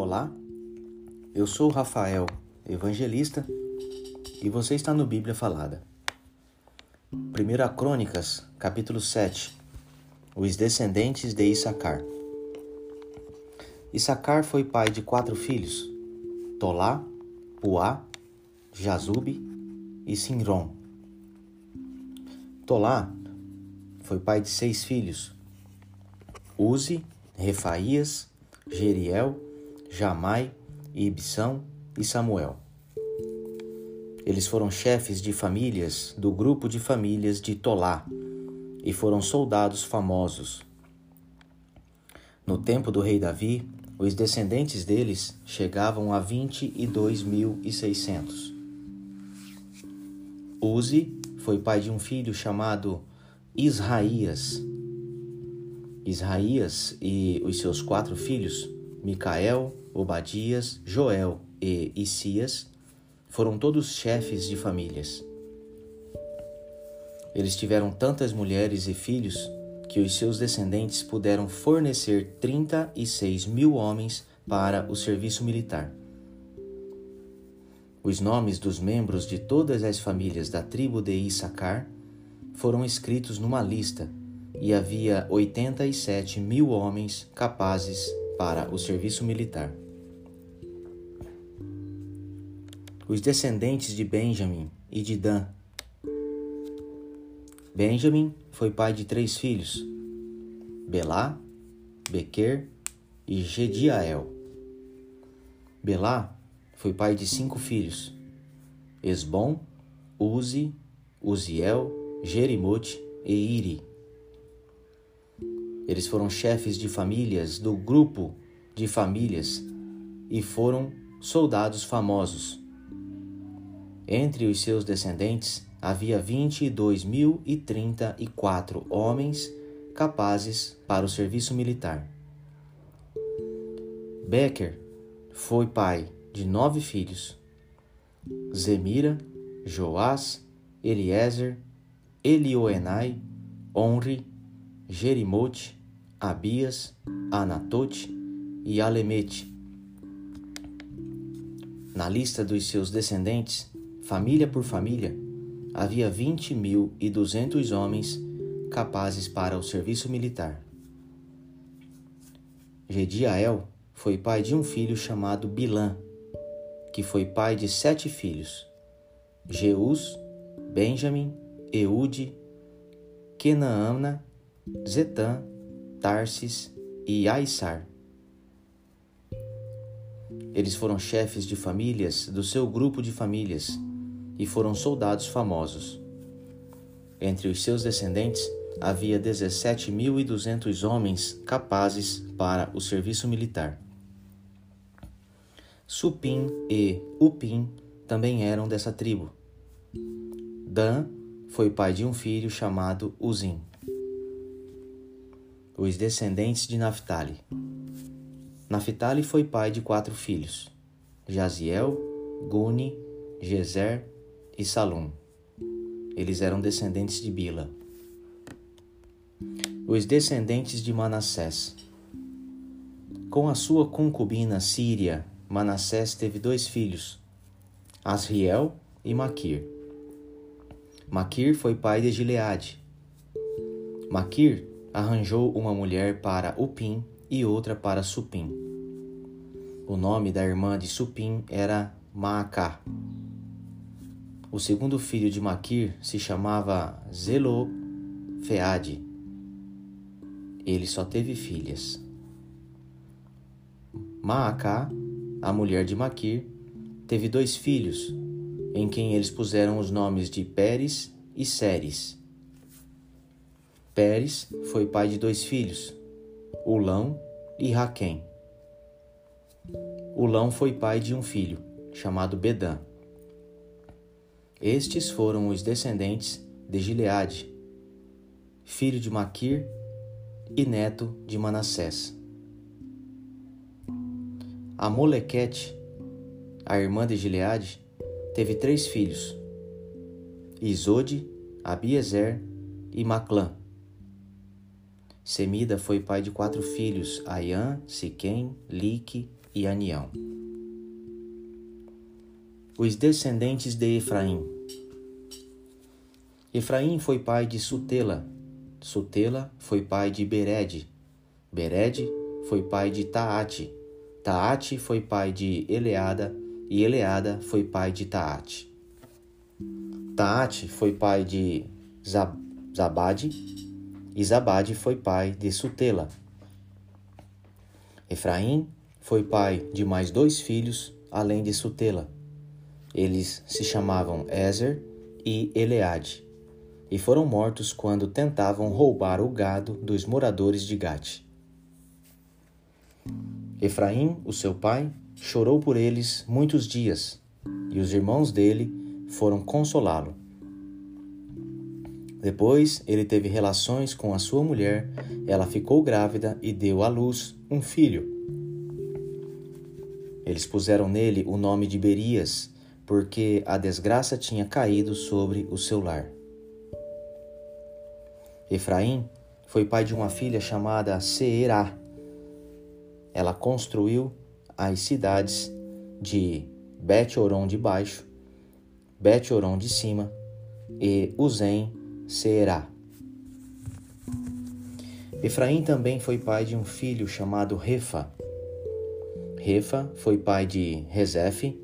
Olá, eu sou Rafael, evangelista, e você está no Bíblia Falada. 1 Crônicas, capítulo 7 Os descendentes de Issacar. Issacar foi pai de quatro filhos: Tolá, Puá, Jazube e Sinron. Tolá foi pai de seis filhos: Uzi, Refaías, Jeriel, Jamai, Ibsão e Samuel. Eles foram chefes de famílias do grupo de famílias de Tolá e foram soldados famosos. No tempo do rei Davi, os descendentes deles chegavam a 22.600. Uzi foi pai de um filho chamado Israías. Israías e os seus quatro filhos, Micael, Obadias, Joel e Isias, foram todos chefes de famílias. Eles tiveram tantas mulheres e filhos que os seus descendentes puderam fornecer 36 mil homens para o serviço militar. Os nomes dos membros de todas as famílias da tribo de Issacar foram escritos numa lista e havia 87 mil homens capazes para o serviço militar. Os descendentes de Benjamim e de Dan. Benjamim foi pai de três filhos: Belá, Bequer e Gediael. Belá foi pai de cinco filhos: Esbom, Uzi, Uziel, Jerimote e Iri. Eles foram chefes de famílias do grupo de famílias e foram soldados famosos. Entre os seus descendentes havia vinte e dois mil e trinta e quatro homens capazes para o serviço militar. Becker foi pai de nove filhos: Zemira, Joás, Eliezer, Elioenai, Onri, Jerimote, Abias, Anatote e Alemete. Na lista dos seus descendentes, família por família, havia vinte mil e duzentos homens capazes para o serviço militar. Gediael foi pai de um filho chamado Bilã, que foi pai de sete filhos: Jeus, Benjamim, Eude, Kenaana, Zetã, Tarsis e Aissar. Eles foram chefes de famílias do seu grupo de famílias e foram soldados famosos. Entre os seus descendentes havia 17.200 homens capazes para o serviço militar. Supim e Upim também eram dessa tribo. Dan foi pai de um filho chamado Uzim os descendentes de Naphtali. Naphtali foi pai de quatro filhos: Jaziel, Guni, Gezer e Salum. Eles eram descendentes de Bila. Os descendentes de Manassés. Com a sua concubina Síria, Manassés teve dois filhos, Asriel e Maquir. Maquir foi pai de Gileade. Maquir arranjou uma mulher para Upim e outra para Supim. O nome da irmã de Supim era Maacá. O segundo filho de Maquir se chamava Zelofeade. Ele só teve filhas. Maacá, a mulher de Maquir, teve dois filhos, em quem eles puseram os nomes de Pérez e Séres. Pérez foi pai de dois filhos, Ulão e Raquém. Ulão foi pai de um filho, chamado Bedã. Estes foram os descendentes de Gileade, filho de Maquir e neto de Manassés. A Molequete, a irmã de Gileade, teve três filhos: Isode, Abiezer e Maclã. Semida foi pai de quatro filhos, Aian, Siquém, Lique e Anião. Os descendentes de Efraim. Efraim foi pai de Sutela, Sutela foi pai de Bered, Bered foi pai de Taate, Taate foi pai de Eleada, e Eleada foi pai de Taate. Taate foi pai de Zabade, e Zabade foi pai de Sutela. Efraim foi pai de mais dois filhos, além de Sutela. Eles se chamavam Ezer e Eleade, e foram mortos quando tentavam roubar o gado dos moradores de Gate. Efraim, o seu pai, chorou por eles muitos dias, e os irmãos dele foram consolá-lo. Depois ele teve relações com a sua mulher, ela ficou grávida e deu à luz um filho. Eles puseram nele o nome de Berias, porque a desgraça tinha caído sobre o seu lar. Efraim foi pai de uma filha chamada Seerá. Ela construiu as cidades de Bet-Oron de baixo, Bet-Oron de cima e Uzem Será. Efraim também foi pai de um filho chamado Refa. Refa foi pai de Rezefe,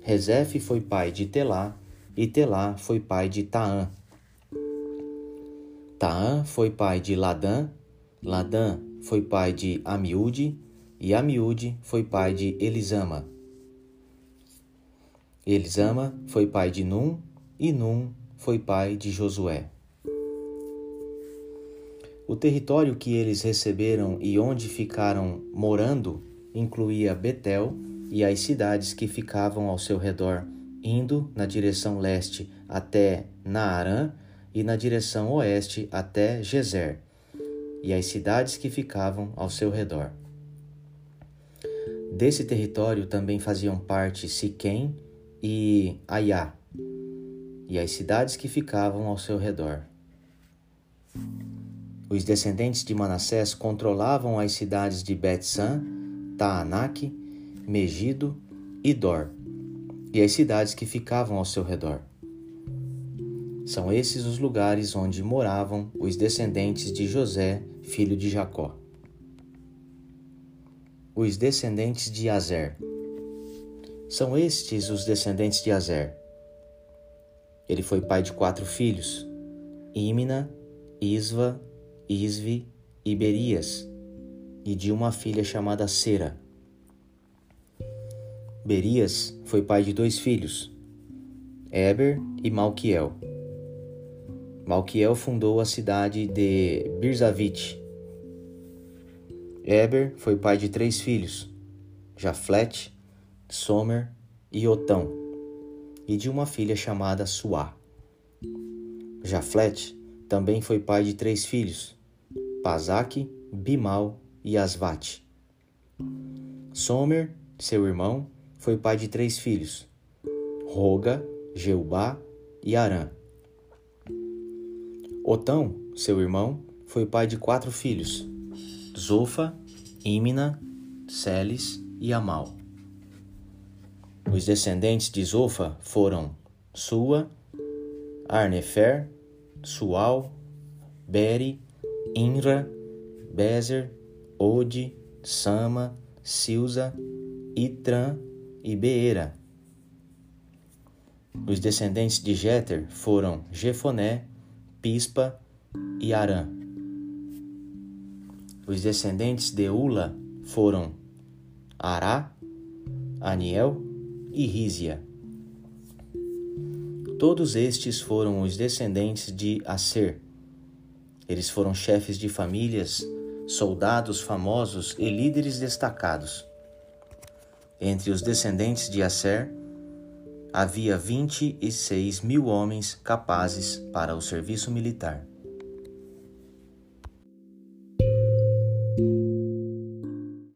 Rezefe foi pai de Telá, e Telá foi pai de Taã. Taã foi pai de Ladã, Ladã foi pai de Amiúde, e Amiúde foi pai de Elisama. Elisama foi pai de Num, e Num foi pai de Josué. O território que eles receberam e onde ficaram morando incluía Betel e as cidades que ficavam ao seu redor, indo na direção leste até Naarã e na direção oeste até Gezer, e as cidades que ficavam ao seu redor. Desse território também faziam parte Siquém e Aiá, e as cidades que ficavam ao seu redor. Os descendentes de Manassés controlavam as cidades de Bet-San, Taanac, Megido e Dor, e as cidades que ficavam ao seu redor. São esses os lugares onde moravam os descendentes de José, filho de Jacó. Os descendentes de Azer. São estes os descendentes de Azer. Ele foi pai de quatro filhos: Imna, Isva Isvi e Berias, e de uma filha chamada Sera. Berias foi pai de dois filhos, Eber e Malquiel. Malquiel fundou a cidade de Birzavite. Eber foi pai de três filhos, Jaflet, Somer e Otão, e de uma filha chamada Suá. Jaflet também foi pai de três filhos, Pazaque, Bimal e Asvate. Somer, seu irmão, foi pai de três filhos, Roga, Jeubá e Arã. Otão, seu irmão, foi pai de quatro filhos, Zofa, Imna, Celes e Amal. Os descendentes de Zofa foram Sua, Arnefer, Sual, Beri Inra, Bezer, Ode, Sama, Silza, Itran e Beera. Os descendentes de Jeter foram Jefoné, Pispa e Arã. Os descendentes de Ula foram Ará, Aniel e Rízia. Todos estes foram os descendentes de Aser, eles foram chefes de famílias, soldados famosos e líderes destacados. Entre os descendentes de Asser, havia vinte e seis mil homens capazes para o serviço militar.